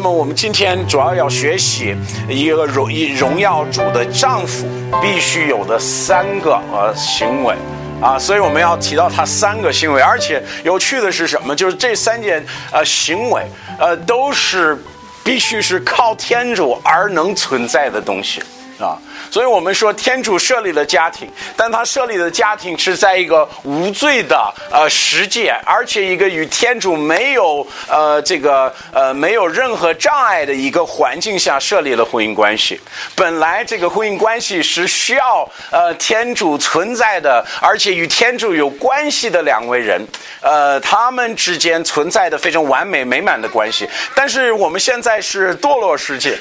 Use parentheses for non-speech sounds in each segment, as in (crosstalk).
那么我们今天主要要学习一个荣一荣耀主的丈夫必须有的三个呃行为啊，所以我们要提到他三个行为，而且有趣的是什么？就是这三件呃行为呃都是必须是靠天主而能存在的东西。啊，所以我们说天主设立了家庭，但他设立的家庭是在一个无罪的呃世界，而且一个与天主没有呃这个呃没有任何障碍的一个环境下设立了婚姻关系。本来这个婚姻关系是需要呃天主存在的，而且与天主有关系的两位人，呃他们之间存在的非常完美美满的关系。但是我们现在是堕落世界。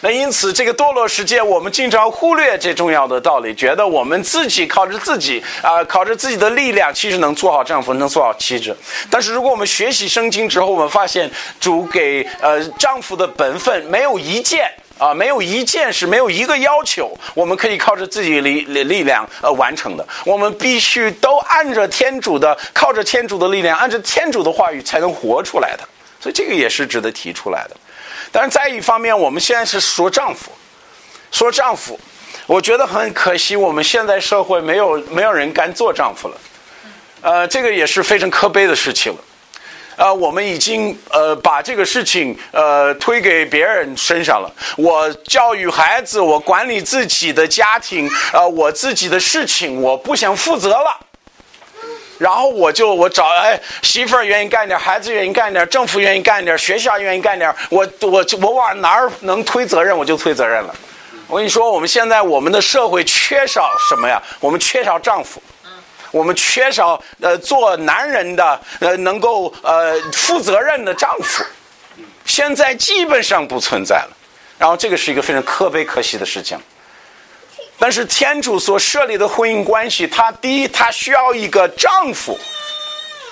那因此，这个堕落世界，我们经常忽略这重要的道理，觉得我们自己靠着自己啊，靠着自己的力量，其实能做好丈夫，能做好妻子。但是，如果我们学习圣经之后，我们发现主给呃丈夫的本分没有一件啊，没有一件是没有一个要求，我们可以靠着自己力力力量呃完成的。我们必须都按着天主的，靠着天主的力量，按着天主的话语才能活出来的。所以，这个也是值得提出来的。但是在一方面，我们现在是说丈夫，说丈夫，我觉得很可惜，我们现在社会没有没有人敢做丈夫了，呃，这个也是非常可悲的事情了，呃，我们已经呃把这个事情呃推给别人身上了。我教育孩子，我管理自己的家庭，呃，我自己的事情，我不想负责了。然后我就我找哎媳妇儿愿意干点，孩子愿意干点，政府愿意干点，学校愿意干点，我我我往哪儿能推责任我就推责任了。我跟你说，我们现在我们的社会缺少什么呀？我们缺少丈夫，我们缺少呃做男人的呃能够呃负责任的丈夫，现在基本上不存在了。然后这个是一个非常可悲可喜的事情。但是天主所设立的婚姻关系，他第一，他需要一个丈夫，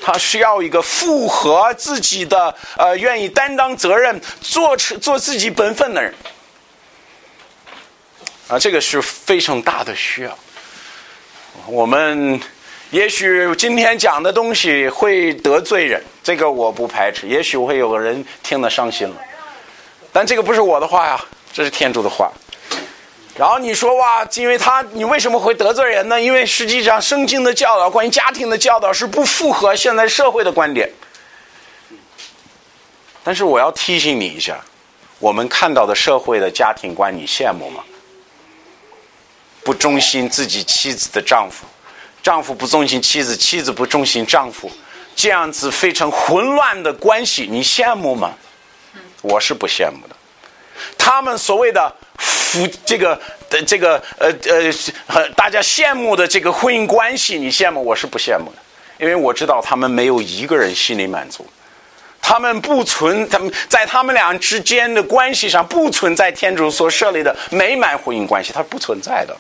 他需要一个符合自己的呃，愿意担当责任、做做自己本分的人，啊，这个是非常大的需要。我们也许今天讲的东西会得罪人，这个我不排斥，也许会有个人听得伤心了，但这个不是我的话呀，这是天主的话。然后你说哇，因为他你为什么会得罪人呢？因为实际上圣经的教导，关于家庭的教导是不符合现在社会的观点。但是我要提醒你一下，我们看到的社会的家庭观，你羡慕吗？不忠心自己妻子的丈夫，丈夫不忠心妻子，妻子不忠心丈夫，这样子非常混乱的关系，你羡慕吗？我是不羡慕的。他们所谓的。夫这个的这个呃呃，大家羡慕的这个婚姻关系，你羡慕我是不羡慕的，因为我知道他们没有一个人心里满足，他们不存他们在他们俩之间的关系上不存在天主所设立的美满婚姻关系，它是不存在的。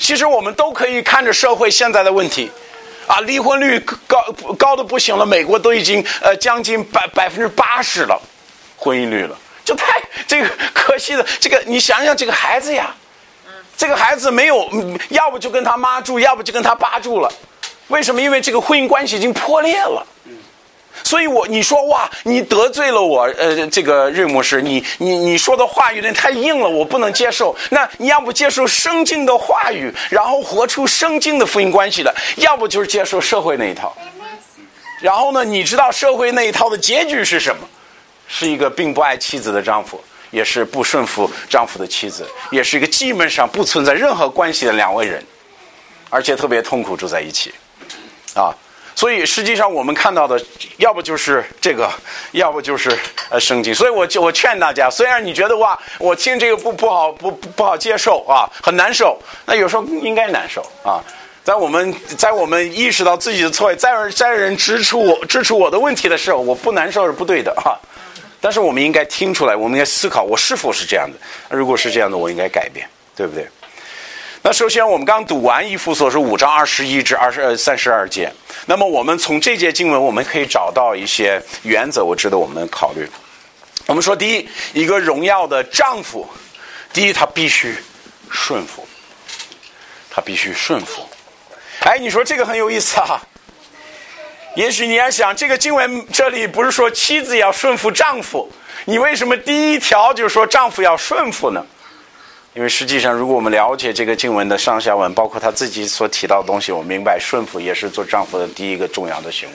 其实我们都可以看着社会现在的问题，啊，离婚率高高的不行了，美国都已经呃将近百百分之八十了，婚姻率了。就太这个 (laughs) 可惜了，这个你想想这个孩子呀，这个孩子没有，要不就跟他妈住，要不就跟他爸住了。为什么？因为这个婚姻关系已经破裂了。所以我你说哇，你得罪了我，呃，这个瑞牧师，你你你说的话有点太硬了，我不能接受。那你要不接受圣经的话语，然后活出圣经的婚姻关系的，要不就是接受社会那一套。然后呢，你知道社会那一套的结局是什么？是一个并不爱妻子的丈夫，也是不顺服丈夫的妻子，也是一个基本上不存在任何关系的两位人，而且特别痛苦住在一起，啊，所以实际上我们看到的，要不就是这个，要不就是呃圣经。所以我就我劝大家，虽然你觉得哇，我听这个不不好不不好接受啊，很难受，那有时候应该难受啊。在我们在我们意识到自己的错，在在人指出我指出我的问题的时候，我不难受是不对的哈。但是我们应该听出来，我们应该思考，我是否是这样的？如果是这样的，我应该改变，对不对？那首先，我们刚读完《一夫所说五章二十一至二十三十二节，那么我们从这节经文，我们可以找到一些原则，我值得我们考虑。我们说，第一，一个荣耀的丈夫，第一，他必须顺服，他必须顺服。哎，你说这个很有意思啊。也许你要想，这个经文这里不是说妻子要顺服丈夫，你为什么第一条就说丈夫要顺服呢？因为实际上，如果我们了解这个经文的上下文，包括他自己所提到的东西，我明白顺服也是做丈夫的第一个重要的行为。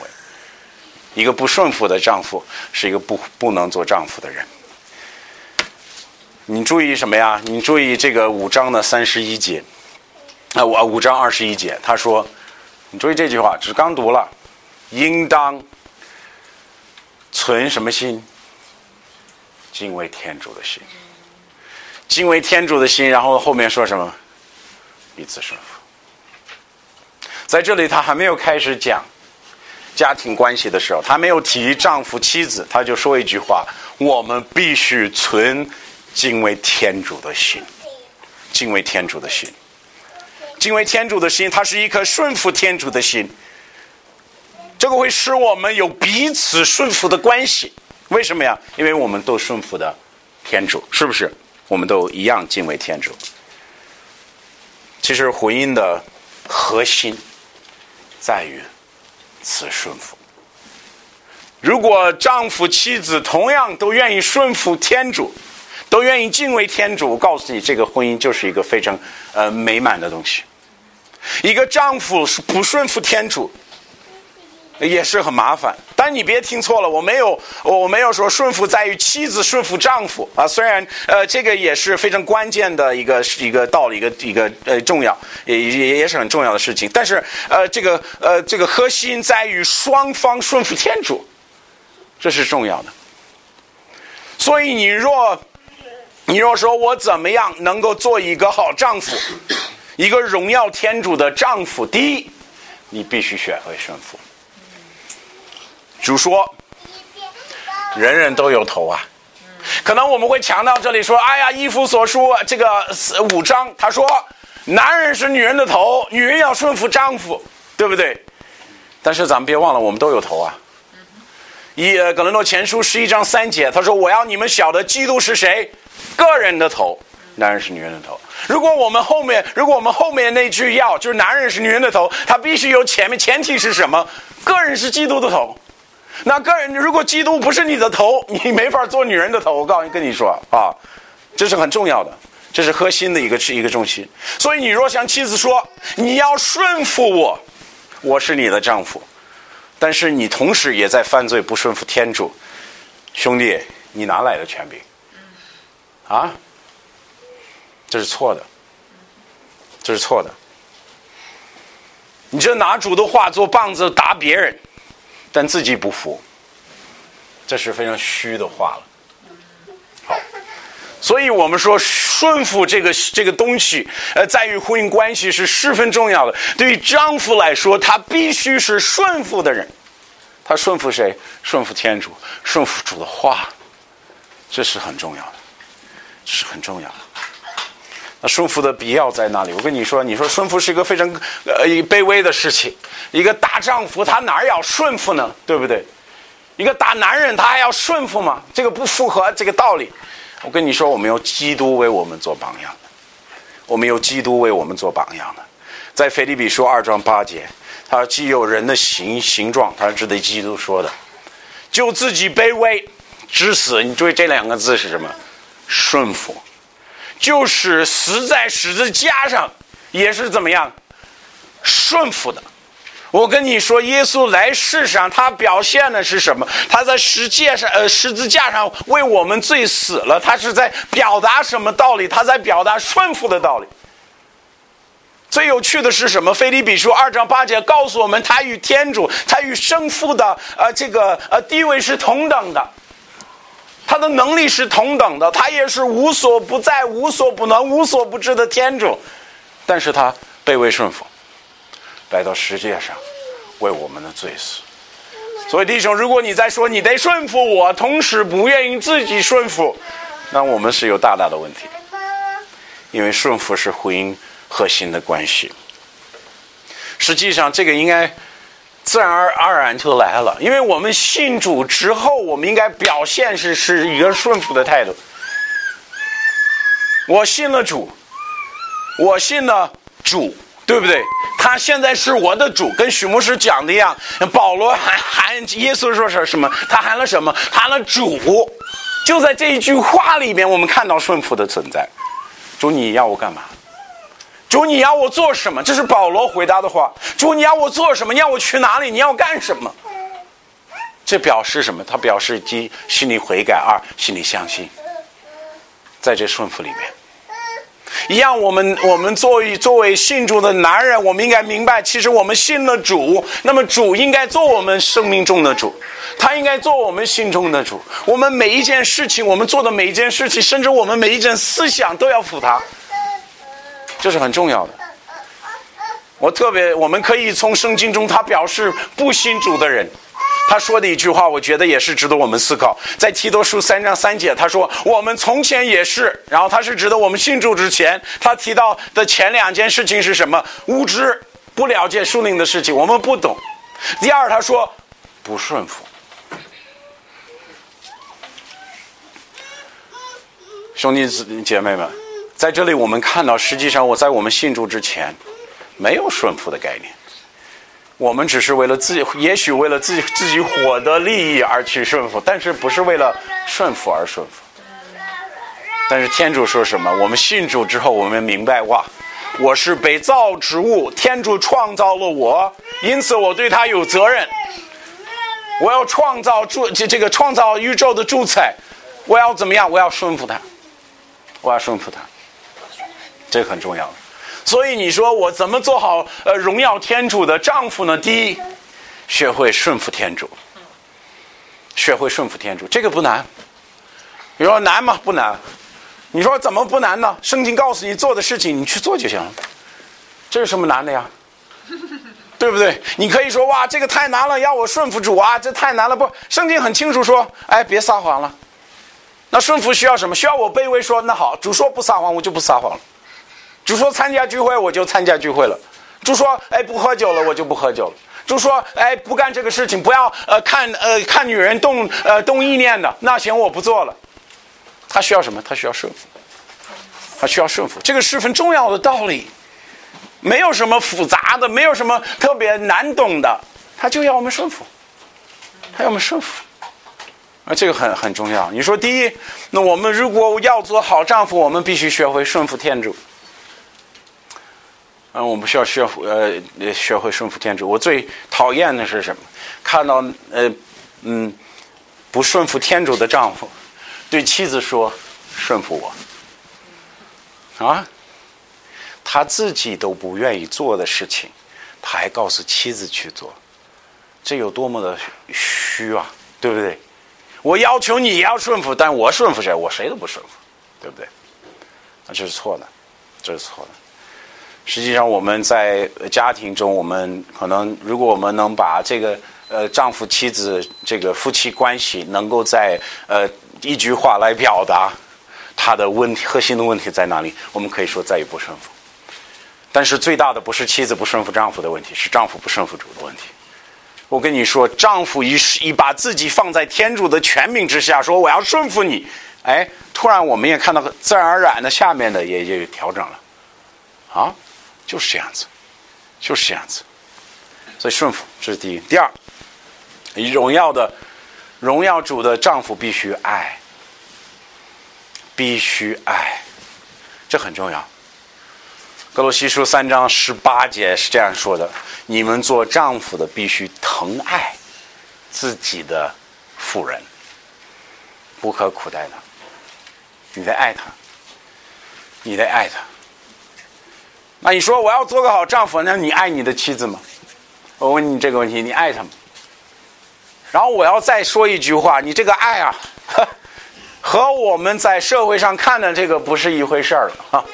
一个不顺服的丈夫是一个不不能做丈夫的人。你注意什么呀？你注意这个五章的三十一节，啊，五五章二十一节，他说，你注意这句话，只刚读了，应当存什么心？敬畏天主的心。敬畏天主的心，然后后面说什么？彼此顺服。在这里，他还没有开始讲家庭关系的时候，他没有提丈夫妻子，他就说一句话：我们必须存敬畏天主的心。敬畏天主的心，敬畏天主的心，它是一颗顺服天主的心。这个会使我们有彼此顺服的关系。为什么呀？因为我们都顺服的天主，是不是？我们都一样敬畏天主。其实婚姻的核心在于此顺服。如果丈夫妻子同样都愿意顺服天主，都愿意敬畏天主，我告诉你，这个婚姻就是一个非常呃美满的东西。一个丈夫是不顺服天主。也是很麻烦，但你别听错了，我没有，我没有说顺服在于妻子顺服丈夫啊。虽然呃，这个也是非常关键的一个一个道理，一个一个呃重要，也也也是很重要的事情。但是呃，这个呃，这个核心在于双方顺服天主，这是重要的。所以你若你若说我怎么样能够做一个好丈夫，一个荣耀天主的丈夫，第一，你必须学会顺服。主说：“人人都有头啊。”可能我们会强调这里说：“哎呀，依夫所书这个五章，他说，男人是女人的头，女人要顺服丈夫，对不对？”但是咱们别忘了，我们都有头啊。以格伦诺前书十一章三节，他说：“我要你们晓得，基督是谁？个人的头，男人是女人的头。如果我们后面，如果我们后面那句要就是男人是女人的头，他必须有前面前提是什么？个人是基督的头。”那个人，如果基督不是你的头，你没法做女人的头。我告诉你，跟你说啊，这是很重要的，这是核心的一个一个重心。所以，你若向妻子说你要顺服我，我是你的丈夫，但是你同时也在犯罪，不顺服天主，兄弟，你哪来的权柄？啊，这是错的，这是错的。你这拿主的话做棒子打别人。但自己不服，这是非常虚的话了。好，所以我们说顺服这个这个东西，呃，在于婚姻关系是十分重要的。对于丈夫来说，他必须是顺服的人。他顺服谁？顺服天主，顺服主的话，这是很重要的，这是很重要的。那顺服的必要在哪里？我跟你说，你说顺服是一个非常呃卑微的事情。一个大丈夫他哪儿要顺服呢？对不对？一个大男人他还要顺服吗？这个不符合这个道理。我跟你说，我们有基督为我们做榜样，我们有基督为我们做榜样的。在腓立比书二章八节，他说既有人的形形状，他是指的基督说的，就自己卑微至死。你注意这两个字是什么？顺服。就是死在十字架上，也是怎么样顺服的。我跟你说，耶稣来世上，他表现的是什么？他在世界上，呃，十字架上为我们罪死了。他是在表达什么道理？他在表达顺服的道理。最有趣的是什么？菲利比书二章八节告诉我们，他与天主，他与圣父的，呃，这个呃地位是同等的。他的能力是同等的，他也是无所不在、无所不能、无所不知的天主，但是他卑微顺服，来到世界上为我们的罪死。所以弟兄，如果你在说你得顺服我，同时不愿意自己顺服，那我们是有大大的问题，因为顺服是婚姻核心的关系。实际上，这个应该。自然而然就来了，因为我们信主之后，我们应该表现是是一个顺服的态度。我信了主，我信了主，对不对？他现在是我的主，跟许牧师讲的一样。保罗喊喊耶稣说是什么？他喊了什么？喊了主。就在这一句话里面，我们看到顺服的存在。主，你要我干嘛？主，你要我做什么？这是保罗回答的话。主，你要我做什么？你要我去哪里？你要干什么？这表示什么？他表示一心里悔改，二心里相信，在这顺服里面。一样，我们我们作为作为信主的男人，我们应该明白，其实我们信了主，那么主应该做我们生命中的主，他应该做我们心中的主。我们每一件事情，我们做的每一件事情，甚至我们每一件思想，都要服他，这是很重要的。我特别，我们可以从圣经中，他表示不信主的人。他说的一句话，我觉得也是值得我们思考。在提多书三章三节，他说：“我们从前也是。”然后他是指的我们信主之前，他提到的前两件事情是什么？无知，不了解属灵的事情，我们不懂。第二，他说不顺服。兄弟姐妹们，在这里我们看到，实际上我在我们信主之前，没有顺服的概念。我们只是为了自己，也许为了自己自己获得利益而去顺服，但是不是为了顺服而顺服。但是天主说什么？我们信主之后，我们明白哇，我是被造之物，天主创造了我，因此我对他有责任。我要创造主这这个创造宇宙的主宰，我要怎么样？我要顺服他，我要顺服他，这很重要。所以你说我怎么做好呃荣耀天主的丈夫呢？第一，学会顺服天主，学会顺服天主，这个不难。你说难吗？不难。你说怎么不难呢？圣经告诉你做的事情，你去做就行了。这有什么难的呀？对不对？你可以说哇，这个太难了，要我顺服主啊，这太难了。不，圣经很清楚说，哎，别撒谎了。那顺服需要什么？需要我卑微说，那好，主说不撒谎，我就不撒谎了。就说参加聚会，我就参加聚会了。就说，哎，不喝酒了，我就不喝酒了。就说，哎，不干这个事情，不要呃看呃看女人动呃动意念的，那行我不做了。他需要什么？他需要顺服，他需要顺服，这个十分重要的道理，没有什么复杂的，没有什么特别难懂的，他就要我们顺服，他要我们顺服，啊，这个很很重要。你说第一，那我们如果要做好丈夫，我们必须学会顺服天主。嗯，我们需要学呃学会顺服天主。我最讨厌的是什么？看到呃嗯不顺服天主的丈夫，对妻子说顺服我啊，他自己都不愿意做的事情，他还告诉妻子去做，这有多么的虚啊，对不对？我要求你要顺服，但我顺服谁？我谁都不顺服，对不对？那这是错的，这是错的。实际上，我们在家庭中，我们可能，如果我们能把这个呃丈夫妻子这个夫妻关系，能够在呃一句话来表达他的问题核心的问题在哪里，我们可以说再也不顺服。但是最大的不是妻子不顺服丈夫的问题，是丈夫不顺服主的问题。我跟你说，丈夫一一把自己放在天主的权柄之下，说我要顺服你，哎，突然我们也看到自然而然的下面的也也有调整了，啊。就是这样子，就是这样子，所以顺服这是第一。第二，荣耀的荣耀主的丈夫必须爱，必须爱，这很重要。格罗西书三章十八节是这样说的：你们做丈夫的必须疼爱自己的妇人，不可苦待她。你得爱她，你得爱她。那你说我要做个好丈夫，那你爱你的妻子吗？我问你这个问题，你爱她吗？然后我要再说一句话，你这个爱啊，(laughs) 和我们在社会上看的这个不是一回事儿了啊！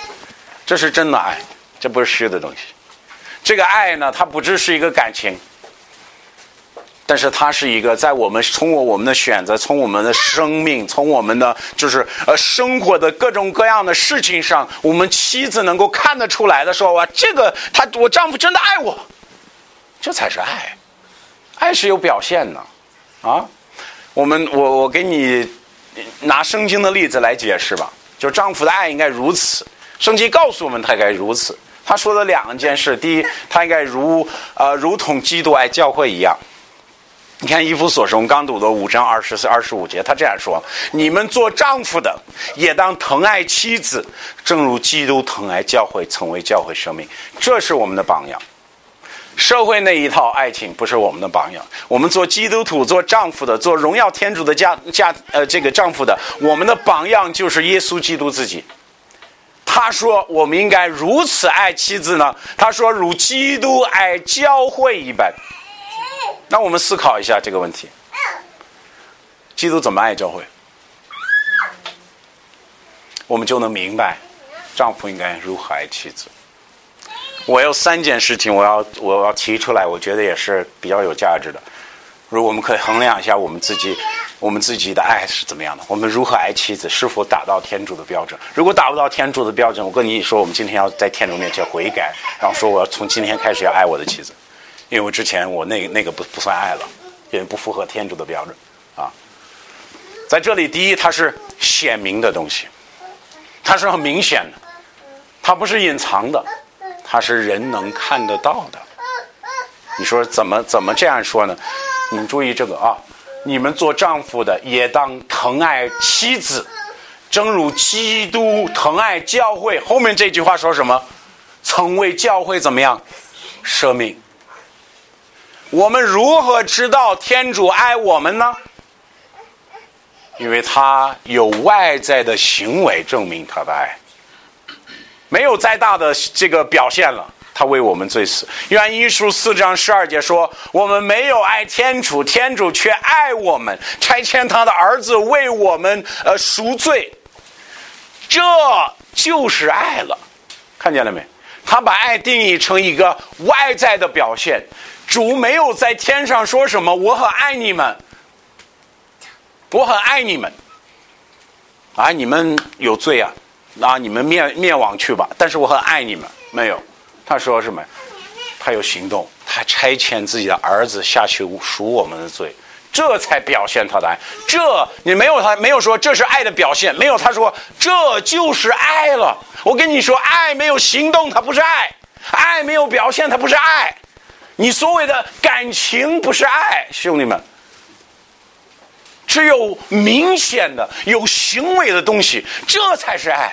这是真的爱，这不是虚的东西。这个爱呢，它不只是一个感情。但是它是一个在我们通过我们的选择，从我们的生命，(laughs) 从我们的就是呃生活的各种各样的事情上，我们妻子能够看得出来的时候啊，这个他我丈夫真的爱我，这才是爱，爱是有表现的啊。我们我我给你拿圣经的例子来解释吧，就丈夫的爱应该如此，圣经告诉我们他该如此，他说了两件事：第一，他应该如呃如同基督爱教会一样。你看《一夫所生》，我们刚读的五章二十四、二十五节，他这样说：“你们做丈夫的，也当疼爱妻子，正如基督疼爱教会，成为教会生命。”这是我们的榜样。社会那一套爱情不是我们的榜样。我们做基督徒、做丈夫的、做荣耀天主的家家呃这个丈夫的，我们的榜样就是耶稣基督自己。他说：“我们应该如此爱妻子呢？”他说：“如基督爱教会一般。”那我们思考一下这个问题：基督怎么爱教会？我们就能明白，丈夫应该如何爱妻子。我有三件事情，我要我要提出来，我觉得也是比较有价值的。如我们可以衡量一下我们自己，我们自己的爱是怎么样的，我们如何爱妻子，是否达到天主的标准？如果达不到天主的标准，我跟你说，我们今天要在天主面前悔改，然后说我要从今天开始要爱我的妻子。因为之前我那那个不不算爱了，因为不符合天主的标准啊。在这里，第一，它是显明的东西，它是很明显的，它不是隐藏的，它是人能看得到的。你说怎么怎么这样说呢？你们注意这个啊，你们做丈夫的也当疼爱妻子，正如基督疼爱教会。后面这句话说什么？曾为教会怎么样舍命？我们如何知道天主爱我们呢？因为他有外在的行为证明他的爱，没有再大的这个表现了，他为我们罪死。约翰一书四章十二节说：“我们没有爱天主，天主却爱我们，差遣他的儿子为我们呃赎罪。”这就是爱了，看见了没？他把爱定义成一个外在的表现。主没有在天上说什么“我很爱你们”，我很爱你们，啊，你们有罪啊，啊，你们灭灭亡去吧。但是我很爱你们，没有。他说什么？他有行动，他差遣自己的儿子下去赎我们的罪，这才表现他的爱。这你没有他没有说这是爱的表现，没有他说这就是爱了。我跟你说，爱没有行动，它不是爱；爱没有表现，它不是爱。你所谓的感情不是爱，兄弟们，只有明显的有行为的东西，这才是爱。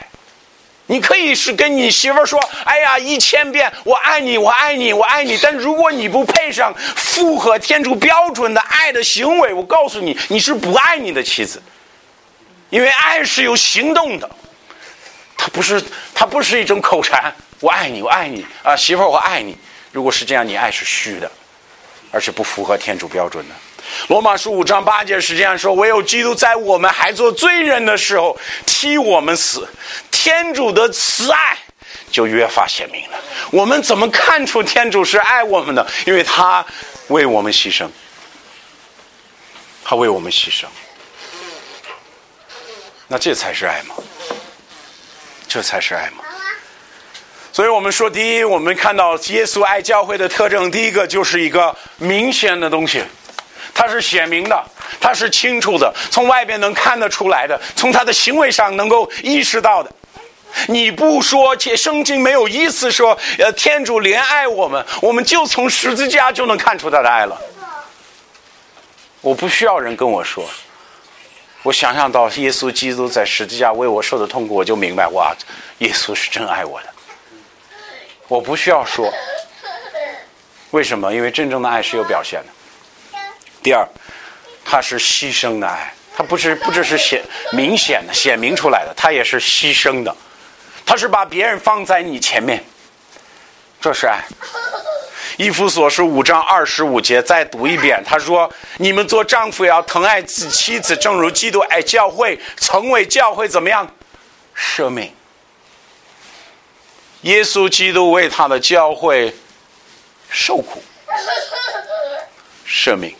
你可以是跟你媳妇说：“哎呀，一千遍我爱你，我爱你，我爱你。”但如果你不配上符合天主标准的爱的行为，我告诉你，你是不爱你的妻子。因为爱是有行动的，它不是它不是一种口禅。我爱你，我爱你啊，媳妇儿，我爱你。如果是这样，你爱是虚的，而且不符合天主标准的。罗马书五章八节是这样说：唯有基督在我们还做罪人的时候替我们死，天主的慈爱就越发显明了。我们怎么看出天主是爱我们的？因为他为我们牺牲，他为我们牺牲。那这才是爱吗？这才是爱吗？所以我们说，第一，我们看到耶稣爱教会的特征，第一个就是一个明显的东西，它是显明的，它是清楚的，从外边能看得出来的，从他的行为上能够意识到的。你不说，且圣经没有意思说，呃，天主怜爱我们，我们就从十字架就能看出他的爱了。我不需要人跟我说，我想象到耶稣基督在十字架为我受的痛苦，我就明白，哇，耶稣是真爱我的。我不需要说，为什么？因为真正的爱是有表现的。第二，它是牺牲的爱，它不是不只是显明显的显明出来的，它也是牺牲的。它是把别人放在你前面，这是爱。伊夫所书五章二十五节，再读一遍。他说：“你们做丈夫要疼爱自妻子，正如基督爱教会，成为教会怎么样？舍命。”耶稣基督为他的教会受苦、舍命，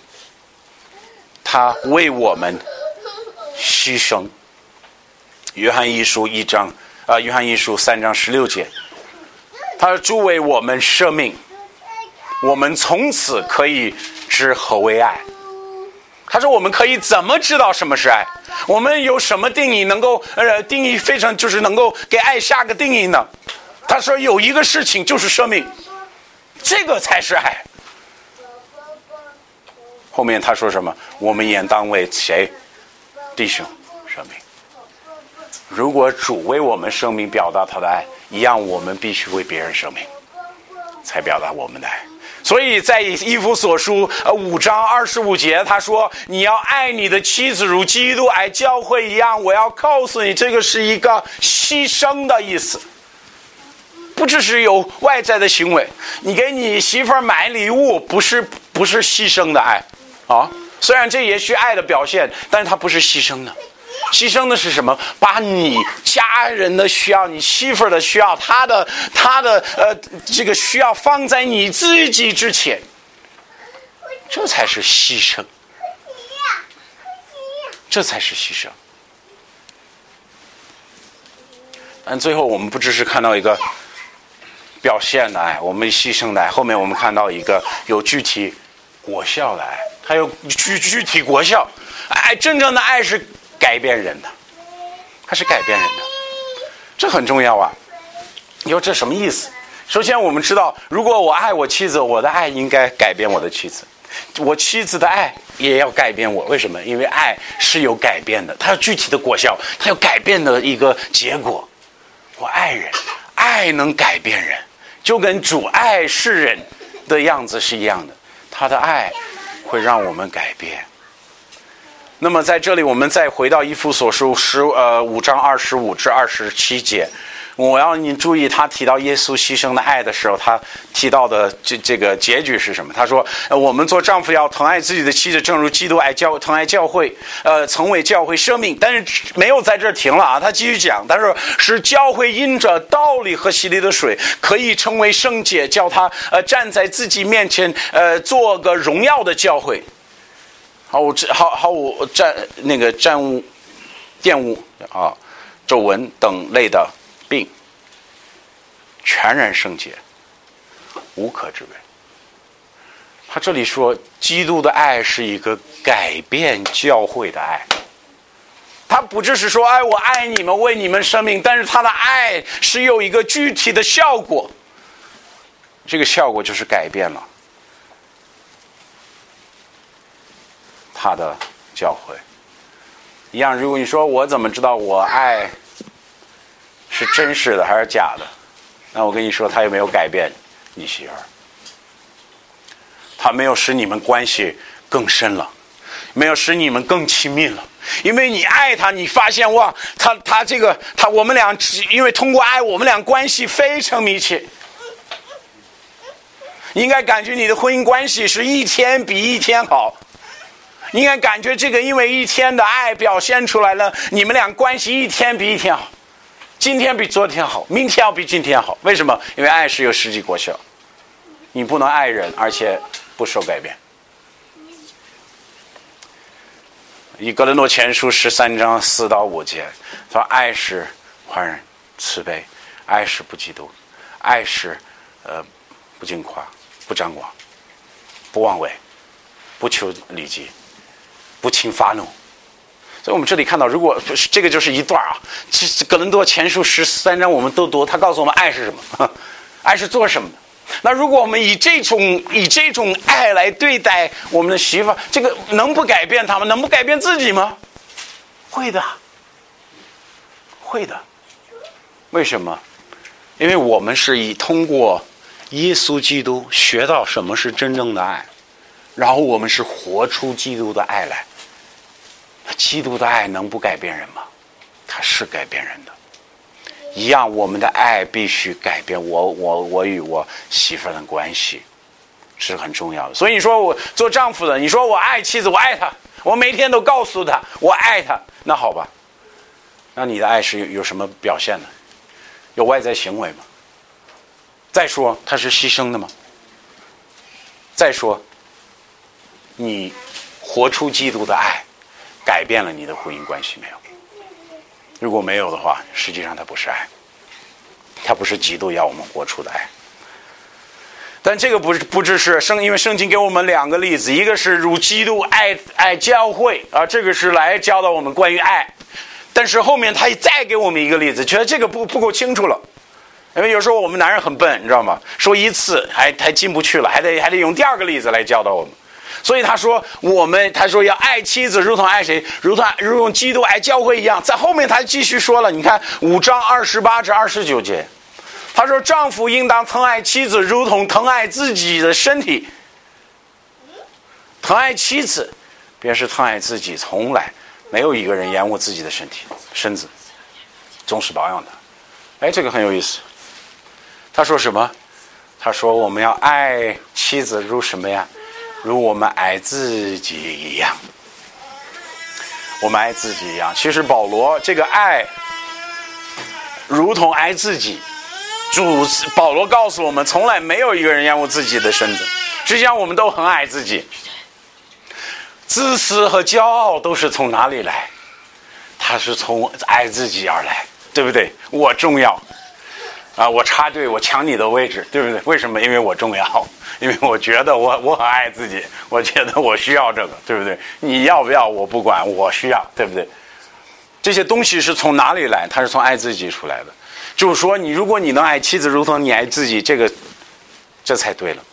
他为我们牺牲。约翰一书一章啊，约翰一书三章十六节，他说：“诸为我们舍命，我们从此可以知何为爱。他说：“我们可以怎么知道什么是爱？我们有什么定义能够呃定义非常就是能够给爱下个定义呢？”他说有一个事情就是生命，这个才是爱。后面他说什么？我们也当为谁？弟兄生命。如果主为我们生命表达他的爱，一样我们必须为别人生命，才表达我们的爱。所以在以弗所书呃五章二十五节，他说：“你要爱你的妻子如基督爱教会一样。”我要告诉你，这个是一个牺牲的意思，不只是有外在的行为。你给你媳妇儿买礼物，不是不是牺牲的爱。啊，虽然这也是爱的表现，但是它不是牺牲的。牺牲的是什么？把你家人的需要、你媳妇儿的需要、他的他的呃这个需要放在你自己之前，这才是牺牲。这才是牺牲。但最后我们不只是看到一个表现的爱，我们牺牲的爱，后面我们看到一个有具体果效的爱。还有具具体果效，爱真正的爱是改变人的，它是改变人的，这很重要啊！你说这什么意思？首先我们知道，如果我爱我妻子，我的爱应该改变我的妻子；我妻子的爱也要改变我。为什么？因为爱是有改变的，它有具体的果效，它有改变的一个结果。我爱人，爱能改变人，就跟主爱世人的样子是一样的，他的爱。会让我们改变。那么在这里，我们再回到一夫所书十呃五章二十五至二十七节。我要你注意，他提到耶稣牺牲的爱的时候，他提到的这这个结局是什么？他说：“我们做丈夫要疼爱自己的妻子，正如基督爱教疼爱教会，呃，曾为教会生命。”但是没有在这停了啊，他继续讲，但是：“是教会因着道理和洗礼的水，可以成为圣洁，叫他呃站在自己面前，呃，做个荣耀的教会。”好，好好我沾那个沾污、玷污啊、皱纹等类的。病，全然圣洁，无可置为。他这里说，基督的爱是一个改变教会的爱。他不只是说，哎，我爱你们，为你们生命，但是他的爱是有一个具体的效果。这个效果就是改变了他的教会。一样，如果你说我怎么知道我爱？是真实的还是假的？那我跟你说，他有没有改变你媳妇儿？他没有使你们关系更深了，没有使你们更亲密了。因为你爱他，你发现哇，他他这个他我们俩，因为通过爱，我们俩关系非常密切。应该感觉你的婚姻关系是一天比一天好。应该感觉这个，因为一天的爱表现出来了，你们俩关系一天比一天好。今天比昨天好，明天要比今天好。为什么？因为爱是有实际果效。你不能爱人，而且不受改变。以格伦诺前书十三章四到五节说：“爱是宽仁、慈悲；爱是不嫉妒；爱是呃不惊夸、不张狂、不妄为、不求利己、不轻发怒。”所以我们这里看到，如果这个就是一段啊，其实格伦多前书十三章我们都读，他告诉我们爱是什么？(laughs) 爱是做什么的？那如果我们以这种以这种爱来对待我们的媳妇，这个能不改变他吗？能不改变自己吗？会的，会的。为什么？因为我们是以通过耶稣基督学到什么是真正的爱，然后我们是活出基督的爱来。基督的爱能不改变人吗？他是改变人的，一样，我们的爱必须改变我，我，我与我媳妇的关系是很重要的。所以你说我做丈夫的，你说我爱妻子，我爱她，我每天都告诉她我爱她，那好吧，那你的爱是有有什么表现呢？有外在行为吗？再说他是牺牲的吗？再说，你活出基督的爱。改变了你的婚姻关系没有？如果没有的话，实际上它不是爱，它不是极度要我们活出的爱。但这个不是不只是圣，因为圣经给我们两个例子，一个是如基督爱爱教会啊，这个是来教导我们关于爱。但是后面他再给我们一个例子，觉得这个不不够清楚了。因为有时候我们男人很笨，你知道吗？说一次还还进不去了，还得还得用第二个例子来教导我们。所以他说我们他说要爱妻子如同爱谁，如同如同基督爱教会一样。在后面他继续说了，你看五章二十八至二十九节，他说丈夫应当疼爱妻子，如同疼爱自己的身体。疼爱妻子，便是疼爱自己。从来没有一个人厌恶自己的身体身子，总是保养的。哎，这个很有意思。他说什么？他说我们要爱妻子如什么呀？如我们爱自己一样。我们爱自己一样。其实保罗这个爱，如同爱自己。主保罗告诉我们，从来没有一个人厌恶自己的身子。实际上，我们都很爱自己。自私和骄傲都是从哪里来？他是从爱自己而来，对不对？我重要。啊，我插队，我抢你的位置，对不对？为什么？因为我重要，因为我觉得我我很爱自己，我觉得我需要这个，对不对？你要不要我不管，我需要，对不对？这些东西是从哪里来？它是从爱自己出来的。就是说，你如果你能爱妻子如同你爱自己，这个这才对了。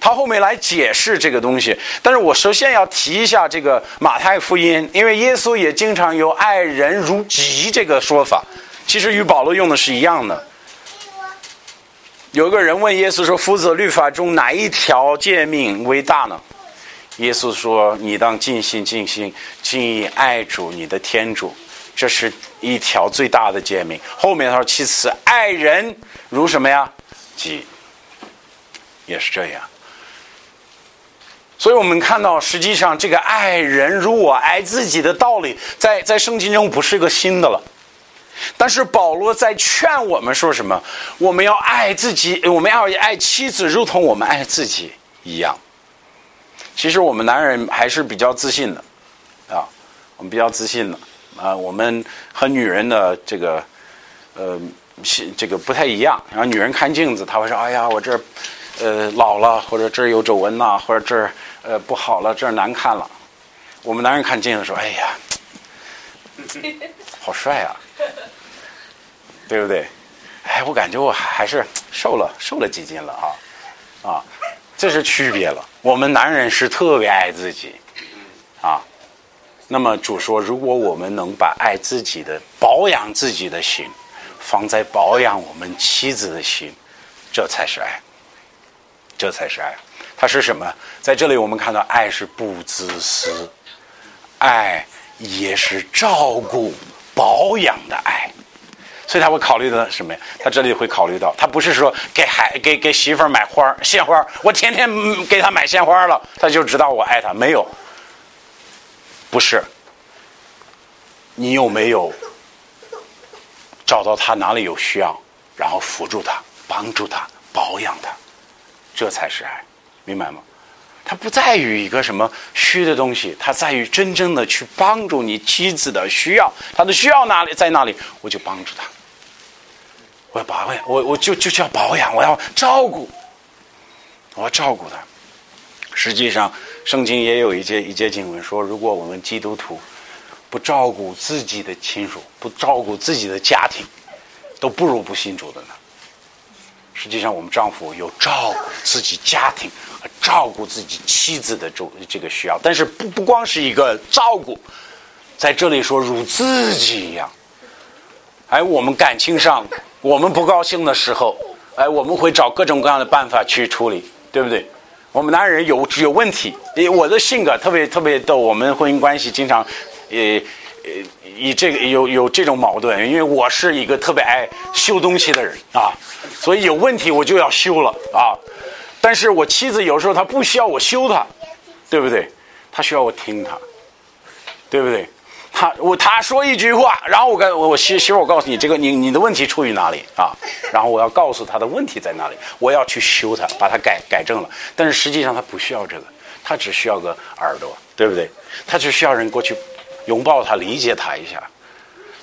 他后面来解释这个东西，但是我首先要提一下这个马太福音，因为耶稣也经常有爱人如己这个说法，其实与保罗用的是一样的。有个人问耶稣说：“夫子律法中哪一条诫命为大呢？”耶稣说：“你当尽心尽心尽意爱主你的天主，这是一条最大的诫命。”后面他说：“其次爱人如什么呀？己，也是这样。”所以我们看到，实际上这个爱人如我爱自己的道理，在在圣经中不是一个新的了。但是保罗在劝我们说什么？我们要爱自己，我们要爱妻子，如同我们爱自己一样。其实我们男人还是比较自信的，啊，我们比较自信的啊，我们和女人的这个呃，这个不太一样。然后女人看镜子，她会说：“哎呀，我这呃老了，或者这有皱纹呐，或者这呃不好了，这难看了。”我们男人看镜子说：“哎呀，好帅啊！”对不对？哎，我感觉我还是瘦了，瘦了几斤了啊！啊，这是区别了。我们男人是特别爱自己啊。那么主说，如果我们能把爱自己的、保养自己的心放在保养我们妻子的心，这才是爱。这才是爱。它是什么？在这里我们看到，爱是不自私，爱也是照顾、保养的爱。所以他会考虑到什么呀？他这里会考虑到，他不是说给孩给给媳妇儿买花鲜花我天天给他买鲜花了，他就知道我爱他。没有，不是。你有没有找到他哪里有需要，然后辅助他、帮助他、保养他，这才是爱，明白吗？他不在于一个什么虚的东西，他在于真正的去帮助你妻子的需要，他的需要哪里在哪里，我就帮助他。我要保养，我我就就叫保养，我要照顾，我要照顾他。实际上，圣经也有一节一节经文说，如果我们基督徒不照顾自己的亲属，不照顾自己的家庭，都不如不信主的呢。实际上，我们丈夫有照顾自己家庭和照顾自己妻子的这这个需要，但是不不光是一个照顾，在这里说如自己一样。哎，我们感情上。我们不高兴的时候，哎，我们会找各种各样的办法去处理，对不对？我们男人有有问题，我的性格特别特别逗，我们婚姻关系经常，呃呃，以这个有有这种矛盾，因为我是一个特别爱修东西的人啊，所以有问题我就要修了啊。但是我妻子有时候她不需要我修她，对不对？她需要我听她，对不对？他我他说一句话，然后我跟我我媳媳妇我告诉你，这个你你的问题出于哪里啊？然后我要告诉他的问题在哪里，我要去修他，把他改改正了。但是实际上他不需要这个，他只需要个耳朵，对不对？他只需要人过去拥抱他，理解他一下。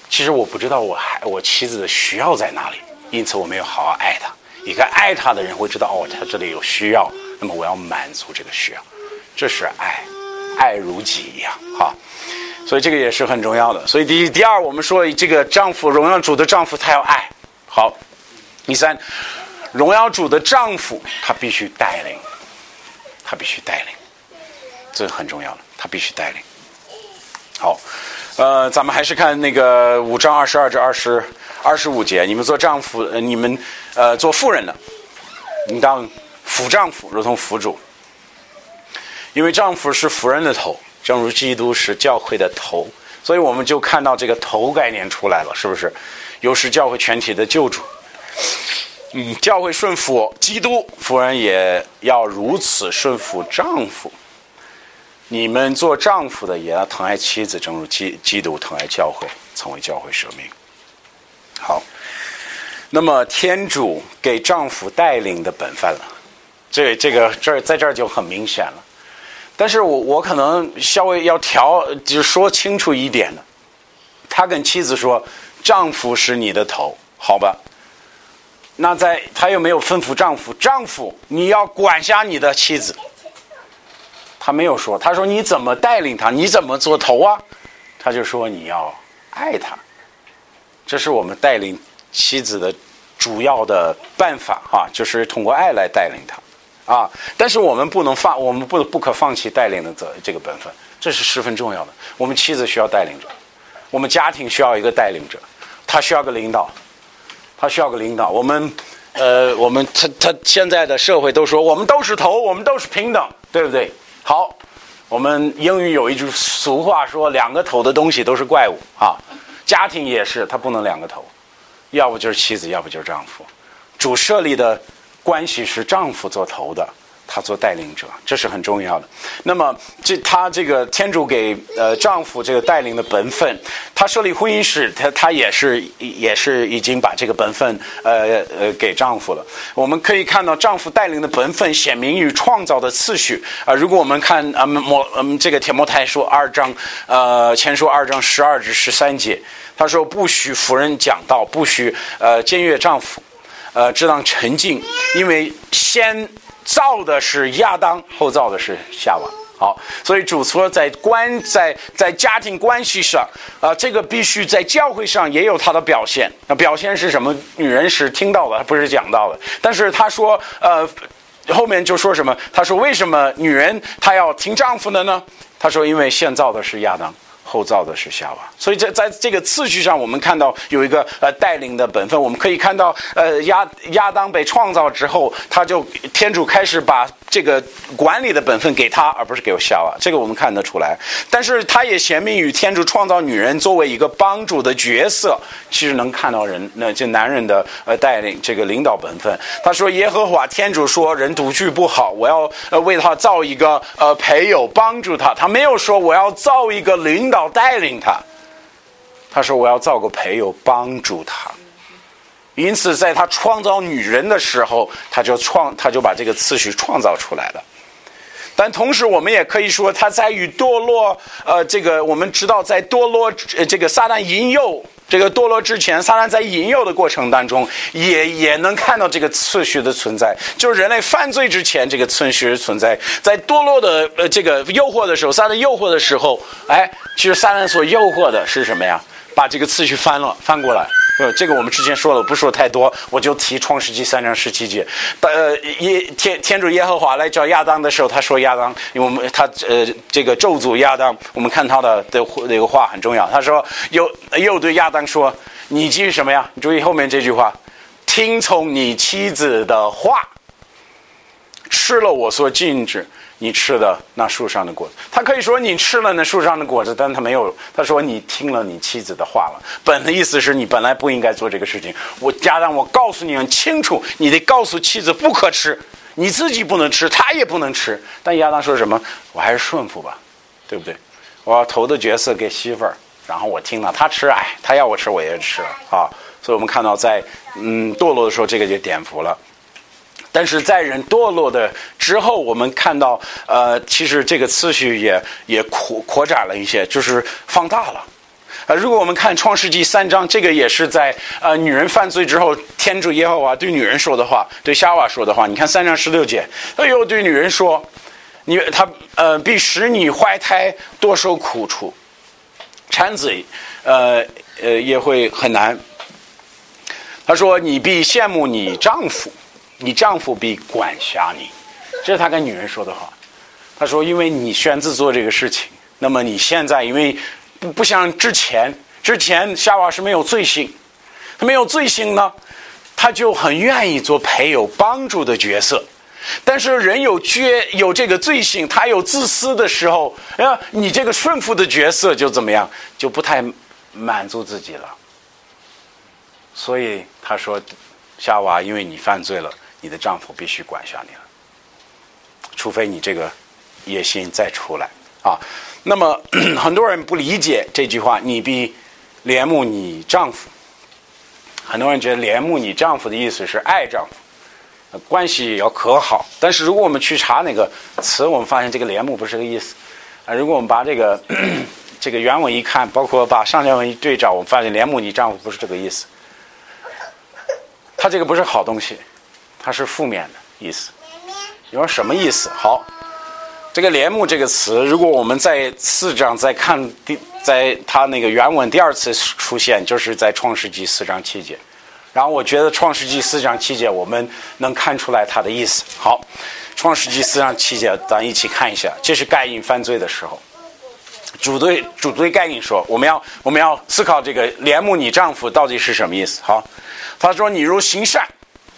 其实我不知道我还我妻子的需要在哪里，因此我没有好好爱她。一个爱她的人会知道哦，他这里有需要，那么我要满足这个需要，这是爱，爱如己一样，哈。所以这个也是很重要的。所以第一、第二，我们说这个丈夫荣耀主的丈夫，他要爱好。第三，荣耀主的丈夫他必须带领，他必须带领，这很重要的，他必须带领。好，呃，咱们还是看那个五章二十二至二十二十五节。你们做丈夫，呃，你们呃做妇人的，应当辅丈夫，如同辅主，因为丈夫是妇人的头，正如基督是教会的头，所以我们就看到这个头概念出来了，是不是？又是教会全体的救主。嗯，教会顺服基督，夫人也要如此顺服丈夫。你们做丈夫的也要疼爱妻子，正如基基督疼爱教会，成为教会舍命。好，那么天主给丈夫带领的本分了，这这个这儿在这儿就很明显了。但是我我可能稍微要调，就说清楚一点的。他跟妻子说：“丈夫是你的头，好吧？”那在他又没有吩咐丈夫：“丈夫，你要管辖你的妻子。”他没有说，他说你怎么带领他？你怎么做头啊？他就说你要爱他，这是我们带领妻子的主要的办法啊，就是通过爱来带领他啊。但是我们不能放，我们不不可放弃带领的责这个本分，这是十分重要的。我们妻子需要带领者，我们家庭需要一个带领者，他需要个领导，他需要个领导。我们呃，我们他他现在的社会都说我们都是头，我们都是平等，对不对？好，我们英语有一句俗话说：“两个头的东西都是怪物。”啊，家庭也是，他不能两个头，要不就是妻子，要不就是丈夫。主设立的关系是丈夫做头的。他做带领者，这是很重要的。那么，这他这个天主给呃丈夫这个带领的本分，他设立婚姻时，他他也是也是已经把这个本分呃呃给丈夫了。我们可以看到丈夫带领的本分显明于创造的次序啊。如果我们看啊摩嗯这个铁摩太书二章呃前书二章十二至十三节，他说不许夫人讲道，不许呃僭越丈夫，呃只当沉静，因为先。造的是亚当，后造的是夏娃。好，所以主说在关在在家庭关系上啊，这个必须在教会上也有他的表现。那表现是什么？女人是听到的，不是讲到的。但是他说，呃，后面就说什么？他说为什么女人她要听丈夫的呢？他说因为现造的是亚当。后造的是夏娃，所以在在这个次序上，我们看到有一个呃带领的本分。我们可以看到，呃亚亚当被创造之后，他就天主开始把这个管理的本分给他，而不是给我夏娃。这个我们看得出来。但是他也贤明与天主创造女人作为一个帮助的角色，其实能看到人那这男人的呃带领这个领导本分。他说耶和华天主说人独居不好，我要呃为他造一个呃陪友帮助他。他没有说我要造一个领导。要带领他，他说：“我要造个朋友帮助他。”因此，在他创造女人的时候，他就创，他就把这个次序创造出来了。但同时，我们也可以说，他在与堕落，呃，这个我们知道，在堕落，这个撒旦引诱。这个堕落之前，撒旦在引诱的过程当中，也也能看到这个次序的存在。就是人类犯罪之前，这个次序存在；在堕落的呃这个诱惑的时候，撒旦诱惑的时候，哎，其实撒旦所诱惑的是什么呀？把这个次序翻了，翻过来。呃，这个我们之前说了，不说太多，我就提创世纪三章十七节。呃，耶天天主耶和华来找亚当的时候，他说亚当，因为我们他呃这个咒诅亚当，我们看他的的那个话很重要。他说又又对亚当说，你记什么呀？注意后面这句话，听从你妻子的话，吃了我所禁止。你吃的那树上的果子，他可以说你吃了那树上的果子，但他没有。他说你听了你妻子的话了。本的意思是你本来不应该做这个事情。我家长，我告诉你很清楚，你得告诉妻子不可吃，你自己不能吃，他也不能吃。但亚当说什么？我还是顺服吧，对不对？我要投的角色给媳妇儿，然后我听了他吃，哎，他要我吃我也吃了啊。所以我们看到在嗯堕落的时候，这个就点服了。但是在人堕落的之后，我们看到，呃，其实这个次序也也扩扩展了一些，就是放大了。呃，如果我们看创世纪三章，这个也是在呃女人犯罪之后，天主耶和华对女人说的话，对夏娃说的话。你看三章十六节，哎呦对女人说：“你他呃必使你怀胎多受苦楚，产子呃呃也会很难。”他说：“你必羡慕你丈夫，你丈夫必管辖你。”这是他跟女人说的话。他说：“因为你选择做这个事情，那么你现在因为不不像之前，之前夏娃是没有罪性，他没有罪性呢，他就很愿意做陪有帮助的角色。但是人有缺有这个罪性，他有自私的时候，啊，你这个顺服的角色就怎么样，就不太满足自己了。所以他说，夏娃，因为你犯罪了，你的丈夫必须管辖你了，除非你这个。”野心再出来啊！那么 (clears throat) 很多人不理解这句话，“你必怜慕你丈夫”。很多人觉得怜慕你丈夫的意思是爱丈夫，关系要可好。但是如果我们去查那个词，我们发现这个怜慕不是这个意思啊。如果我们把这个 (clears throat) 这个原文一看，包括把上下文一对照，我们发现怜慕你丈夫不是这个意思。他这个不是好东西，它是负面的意思。你说什么意思？好。这个“帘幕”这个词，如果我们在四章再看第，在它那个原文第二次出现，就是在《创世纪》四章七节。然后我觉得《创世纪》四章七节，我们能看出来它的意思。好，《创世纪》四章七节，咱一起看一下。这是盖因犯罪的时候，主对主对盖因说：“我们要我们要思考这个‘怜慕你丈夫’到底是什么意思。”好，他说：“你如行善，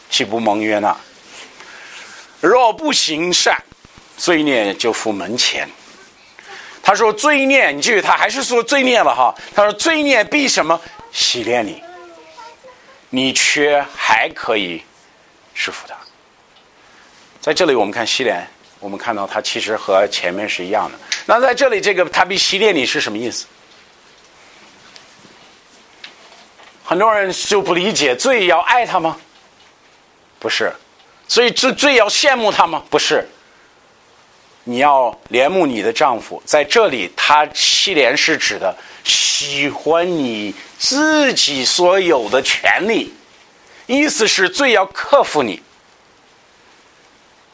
岂不蒙悦纳？若不行善。”罪孽就赴门前。他说：“罪孽，你记住，他还是说罪孽了哈。他说：罪孽必什么洗炼你，你却还可以是服他。在这里，我们看洗炼，我们看到他其实和前面是一样的。那在这里，这个他必洗炼你是什么意思？很多人就不理解，罪要爱他吗？不是，所以最最要羡慕他吗？不是。”你要怜慕你的丈夫，在这里，他七连是指的喜欢你自己所有的权利，意思是最要克服你，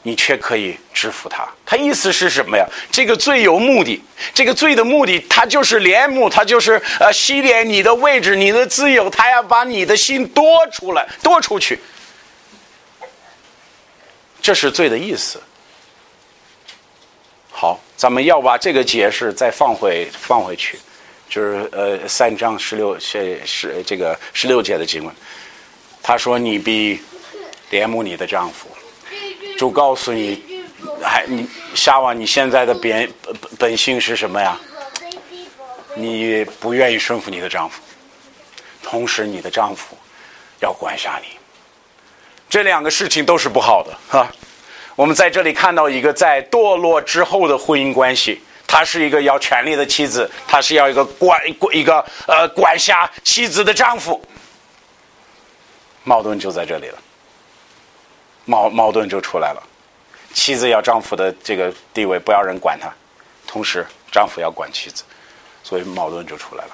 你却可以制服他。他意思是什么呀？这个罪有目的，这个罪的目的，他就是怜慕，他就是呃洗脸你的位置，你的自由，他要把你的心多出来，多出去，这是罪的意思。好，咱们要把这个解释再放回放回去，就是呃三章十六是是这个十六节的经文。他说：“你必怜慕你的丈夫。”主告诉你，还你夏娃，你现在的本本本性是什么呀？你不愿意顺服你的丈夫，同时你的丈夫要管辖你，这两个事情都是不好的，哈。我们在这里看到一个在堕落之后的婚姻关系，他是一个要权力的妻子，他是要一个管一个呃管辖妻子的丈夫，矛盾就在这里了，矛矛盾就出来了，妻子要丈夫的这个地位，不要人管他，同时丈夫要管妻子，所以矛盾就出来了。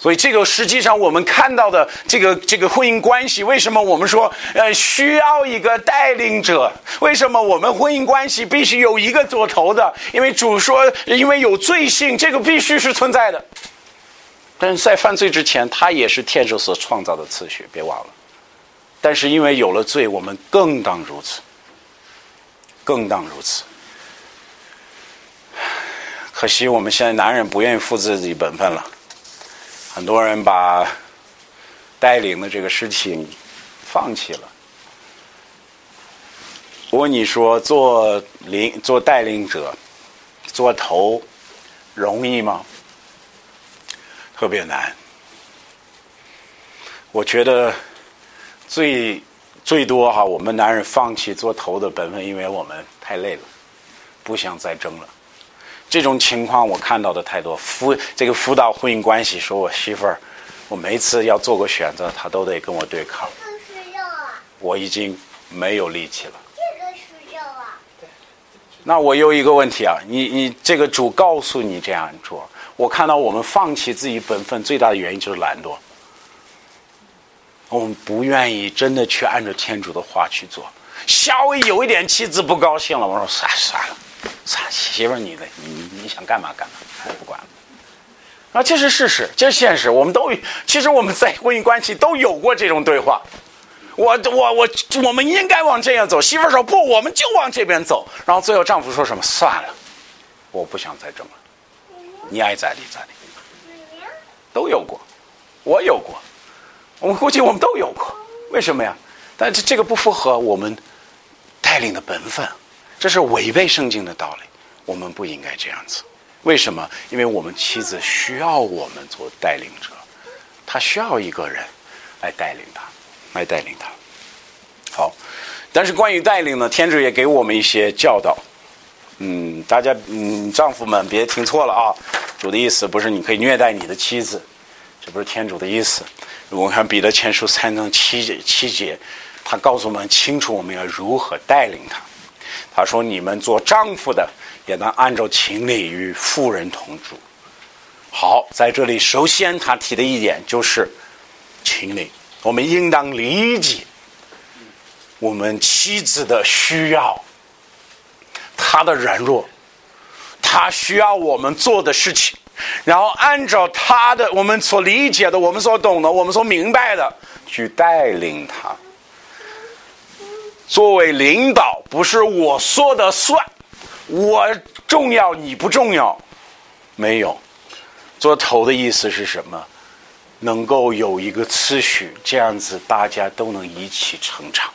所以，这个实际上我们看到的这个这个婚姻关系，为什么我们说呃需要一个带领者？为什么我们婚姻关系必须有一个做头的？因为主说，因为有罪性，这个必须是存在的。但是在犯罪之前，它也是天主所创造的次序，别忘了。但是因为有了罪，我们更当如此，更当如此。可惜我们现在男人不愿意负自己本分了。很多人把带领的这个事情放弃了。我问你说，做领做带领者，做头容易吗？特别难。我觉得最最多哈，我们男人放弃做头的本分，因为我们太累了，不想再争了。这种情况我看到的太多，辅这个辅导婚姻关系，说我媳妇儿，我每次要做个选择，她都得跟我对抗。我已经没有力气了。这个需要啊。那我有一个问题啊，你你这个主告诉你这样做，我看到我们放弃自己本分最大的原因就是懒惰。我们不愿意真的去按照天主的话去做，稍微有一点妻子不高兴了，我说算了算了。媳妇儿，你的，你你想干嘛干嘛，我不管了。啊，这是事实，这是现实。我们都其实我们在婚姻关系都有过这种对话。我我我，我们应该往这样走。媳妇儿说不，我们就往这边走。然后最后丈夫说什么？算了，我不想再这么。你爱咋地咋地。都有过，我有过，我们估计我们都有过。为什么呀？但这这个不符合我们带领的本分，这是违背圣经的道理。我们不应该这样子。为什么？因为我们妻子需要我们做带领者，她需要一个人来带领她。来带领她，好。但是关于带领呢，天主也给我们一些教导。嗯，大家嗯，丈夫们别听错了啊！主的意思不是你可以虐待你的妻子，这不是天主的意思。我们看彼得前书三章七节七节，他告诉我们清楚我们要如何带领他。他说：“你们做丈夫的也能按照情理与妇人同住。”好，在这里首先他提的一点就是情理。我们应当理解我们妻子的需要，她的软弱，她需要我们做的事情，然后按照她的我们所理解的、我们所懂的、我们所明白的去带领她。作为领导，不是我说的算，我重要你不重要，没有。做头的意思是什么？能够有一个次序，这样子大家都能一起成长。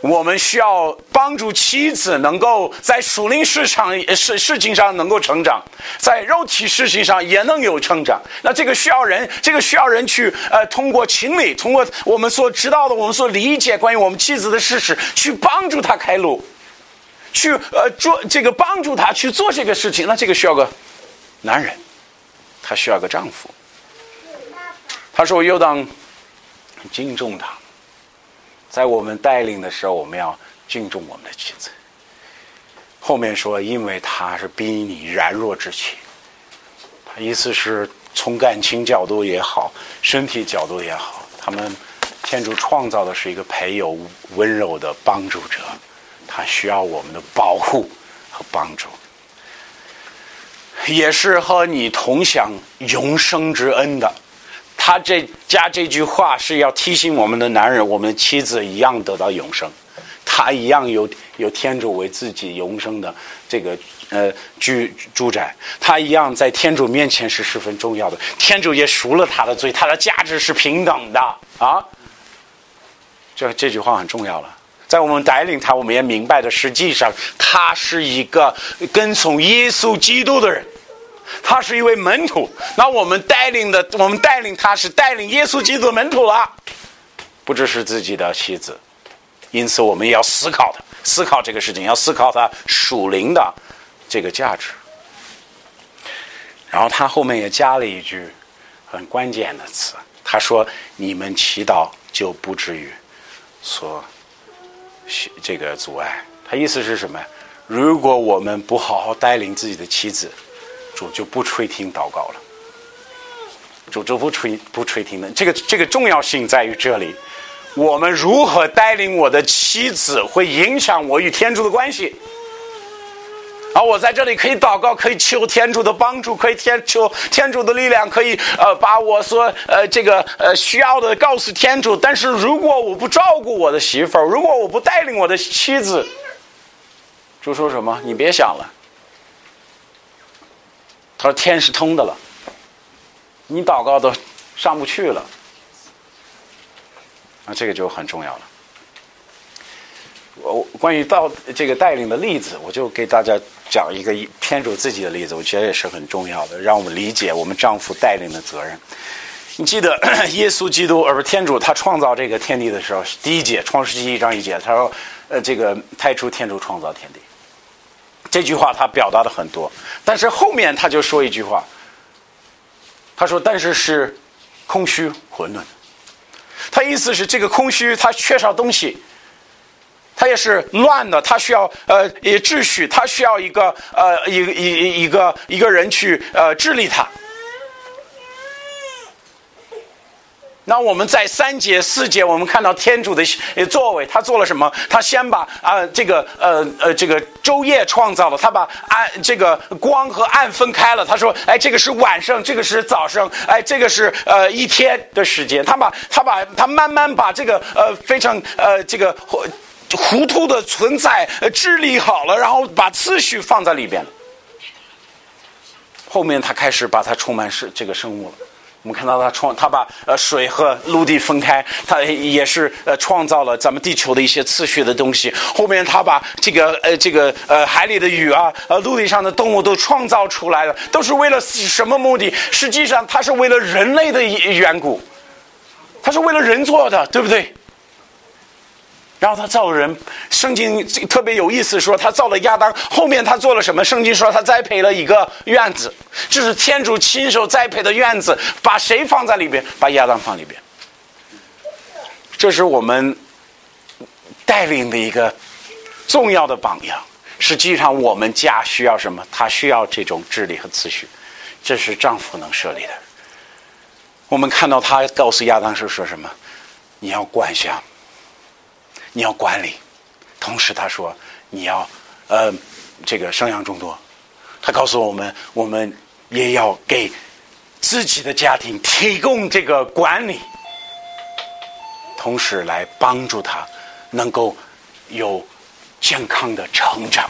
我们需要帮助妻子能够在属灵市场事事情上能够成长，在肉体事情上也能有成长。那这个需要人，这个需要人去呃，通过情理，通过我们所知道的，我们所理解关于我们妻子的事实，去帮助他开路，去呃做这个帮助他去做这个事情。那这个需要个男人，他需要个丈夫。他说：“我又当敬重他，在我们带领的时候，我们要敬重我们的妻子。后面说，因为他是逼你软弱之妻，他意思是从感情角度也好，身体角度也好，他们天主创造的是一个培有温柔的帮助者，他需要我们的保护和帮助，也是和你同享永生之恩的。”他这加这句话是要提醒我们的男人，我们的妻子一样得到永生，他一样有有天主为自己永生的这个呃居住宅，他一样在天主面前是十分重要的。天主也赎了他的罪，他的价值是平等的啊。这这句话很重要了，在我们带领他，我们也明白的，实际上他是一个跟从耶稣基督的人。他是一位门徒，那我们带领的，我们带领他是带领耶稣基督的门徒了，不只是自己的妻子，因此我们也要思考的，思考这个事情，要思考他属灵的这个价值。然后他后面也加了一句很关键的词，他说：“你们祈祷就不至于说这个阻碍。”他意思是什么？如果我们不好好带领自己的妻子。主就不垂听祷告了，主就不垂不垂听的。这个这个重要性在于这里，我们如何带领我的妻子，会影响我与天主的关系。而我在这里可以祷告，可以求天主的帮助，可以天求天主的力量，可以呃把我所呃这个呃需要的告诉天主。但是如果我不照顾我的媳妇儿，如果我不带领我的妻子，主说什么？你别想了。他说：“天是通的了，你祷告都上不去了，那这个就很重要了。我关于到这个带领的例子，我就给大家讲一个天主自己的例子，我觉得也是很重要的，让我们理解我们丈夫带领的责任。你记得 (clears throat) 耶稣基督，而不是天主，他创造这个天地的时候，第一节《创世纪》一章一节，他说：‘呃，这个太初天主创造天地。’这句话他表达的很多，但是后面他就说一句话，他说：“但是是空虚混沌。”他意思是这个空虚，它缺少东西，它也是乱的，它需要呃也秩序，它需要一个呃一一一个一个人去呃治理它。那我们在三节四节，我们看到天主的作为，他做了什么？他先把啊这个呃呃这个昼夜创造了，他把暗这个光和暗分开了。他说，哎，这个是晚上，这个是早上，哎，这个是呃一天的时间。他把他把他慢慢把这个呃非常呃这个糊涂的存在治理好了，然后把次序放在里边。后面他开始把它充满是这个生物了。我们看到他创，他把呃水和陆地分开，他也是呃创造了咱们地球的一些次序的东西。后面他把这个呃这个呃海里的鱼啊，呃陆地上的动物都创造出来了，都是为了什么目的？实际上，他是为了人类的缘故，他是为了人做的，对不对？然后他造人，圣经特别有意思，说他造了亚当。后面他做了什么？圣经说他栽培了一个院子，这是天主亲手栽培的院子。把谁放在里边？把亚当放里边。这是我们带领的一个重要的榜样。实际上，我们家需要什么？他需要这种治理和秩序，这是丈夫能设立的。我们看到他告诉亚当是说什么？你要管辖。你要管理，同时他说你要呃这个生养众多。他告诉我们，我们也要给自己的家庭提供这个管理，同时来帮助他能够有健康的成长。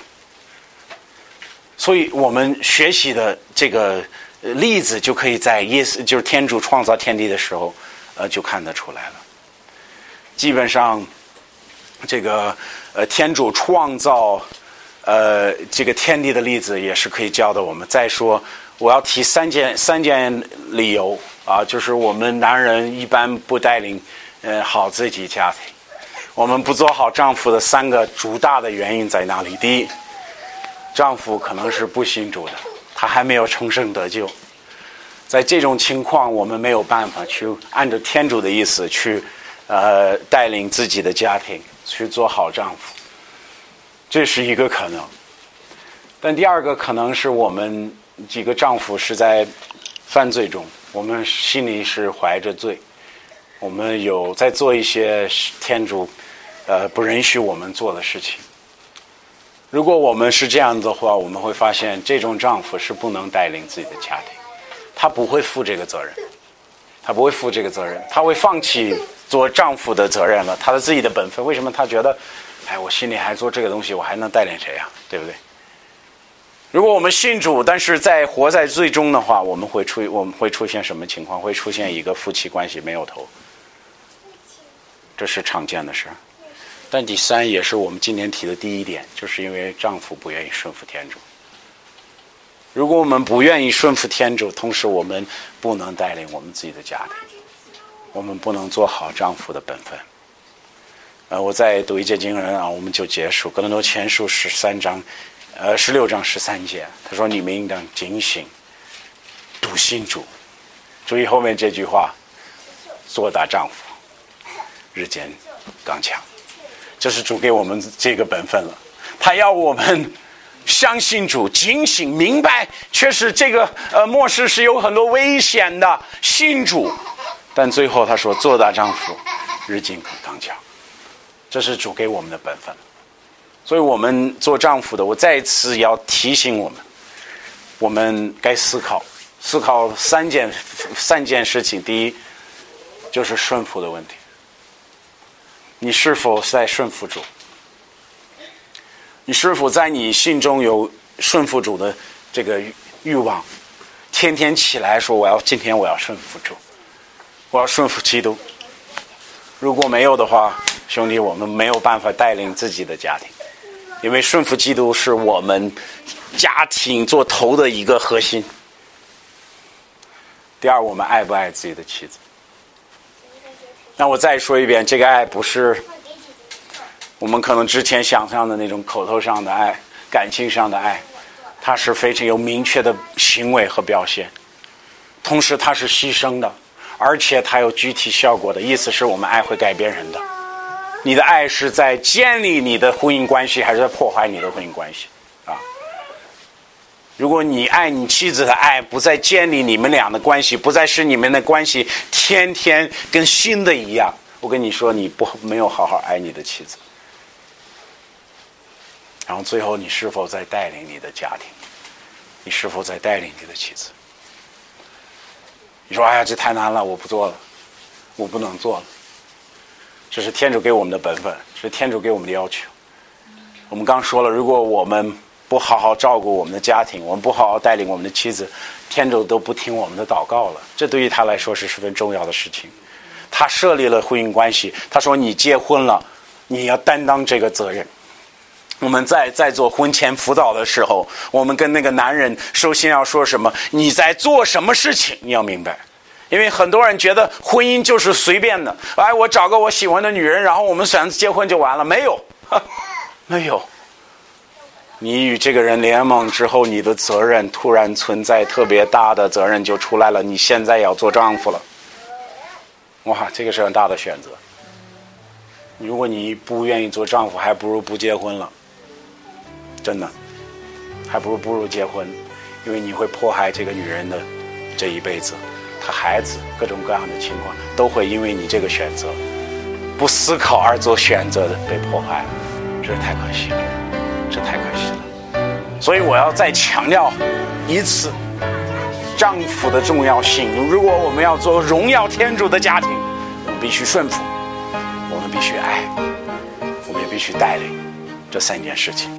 所以我们学习的这个例子，就可以在耶稣就是天主创造天地的时候，呃，就看得出来了。基本上。这个呃，天主创造呃这个天地的例子也是可以教的。我们再说，我要提三件三件理由啊，就是我们男人一般不带领呃好自己家庭，我们不做好丈夫的三个主大的原因在哪里？第一，丈夫可能是不信主的，他还没有重生得救，在这种情况，我们没有办法去按照天主的意思去呃带领自己的家庭。去做好丈夫，这是一个可能。但第二个可能是我们几个丈夫是在犯罪中，我们心里是怀着罪，我们有在做一些天主呃不允许我们做的事情。如果我们是这样的话，我们会发现这种丈夫是不能带领自己的家庭，他不会负这个责任，他不会负这个责任，他会放弃。做丈夫的责任了，他的自己的本分。为什么他觉得，哎，我心里还做这个东西，我还能带领谁呀？对不对？如果我们信主，但是在活在最终的话，我们会出我们会出现什么情况？会出现一个夫妻关系没有头，这是常见的事。但第三也是我们今天提的第一点，就是因为丈夫不愿意顺服天主。如果我们不愿意顺服天主，同时我们不能带领我们自己的家庭。我们不能做好丈夫的本分。呃，我再读一节经文啊，我们就结束。格林多前书十三章，呃，十六章十三节，他说：“你们应当警醒，笃信主。”注意后面这句话：“做大丈夫，日渐刚强。”这是主给我们这个本分了。他要我们相信主，警醒，明白，确实这个呃末世是有很多危险的。信主。但最后他说：“做大丈夫，日进刚强。”这是主给我们的本分。所以我们做丈夫的，我再一次要提醒我们：我们该思考，思考三件三件事情。第一，就是顺服的问题。你是否在顺服主？你是否在你心中有顺服主的这个欲望？天天起来说：“我要今天我要顺服主。”我要顺服基督。如果没有的话，兄弟，我们没有办法带领自己的家庭，因为顺服基督是我们家庭做头的一个核心。第二，我们爱不爱自己的妻子？那我再说一遍，这个爱不是我们可能之前想象的那种口头上的爱、感情上的爱，它是非常有明确的行为和表现，同时它是牺牲的。而且它有具体效果的意思是我们爱会改变人的。你的爱是在建立你的婚姻关系，还是在破坏你的婚姻关系？啊！如果你爱你妻子的爱不再建立你们俩的关系，不再是你们的关系天天跟新的一样，我跟你说，你不没有好好爱你的妻子。然后最后，你是否在带领你的家庭？你是否在带领你的妻子？你说：“哎呀，这太难了，我不做了，我不能做了。”这是天主给我们的本分，是天主给我们的要求。我们刚说了，如果我们不好好照顾我们的家庭，我们不好好带领我们的妻子，天主都不听我们的祷告了。这对于他来说是十分重要的事情。他设立了婚姻关系，他说：“你结婚了，你要担当这个责任。”我们在在做婚前辅导的时候，我们跟那个男人首先要说什么？你在做什么事情？你要明白，因为很多人觉得婚姻就是随便的。哎，我找个我喜欢的女人，然后我们选择结婚就完了？没有，(laughs) 没有。你与这个人联盟之后，你的责任突然存在特别大的责任就出来了。你现在要做丈夫了，哇，这个是很大的选择。如果你不愿意做丈夫，还不如不结婚了。真的，还不如不如结婚，因为你会迫害这个女人的这一辈子，她孩子各种各样的情况都会因为你这个选择不思考而做选择的被迫害，这太可惜了，这太可惜了。所以我要再强调一次，丈夫的重要性。如果我们要做荣耀天主的家庭，我们必须顺服，我们必须爱，我们也必须带领这三件事情。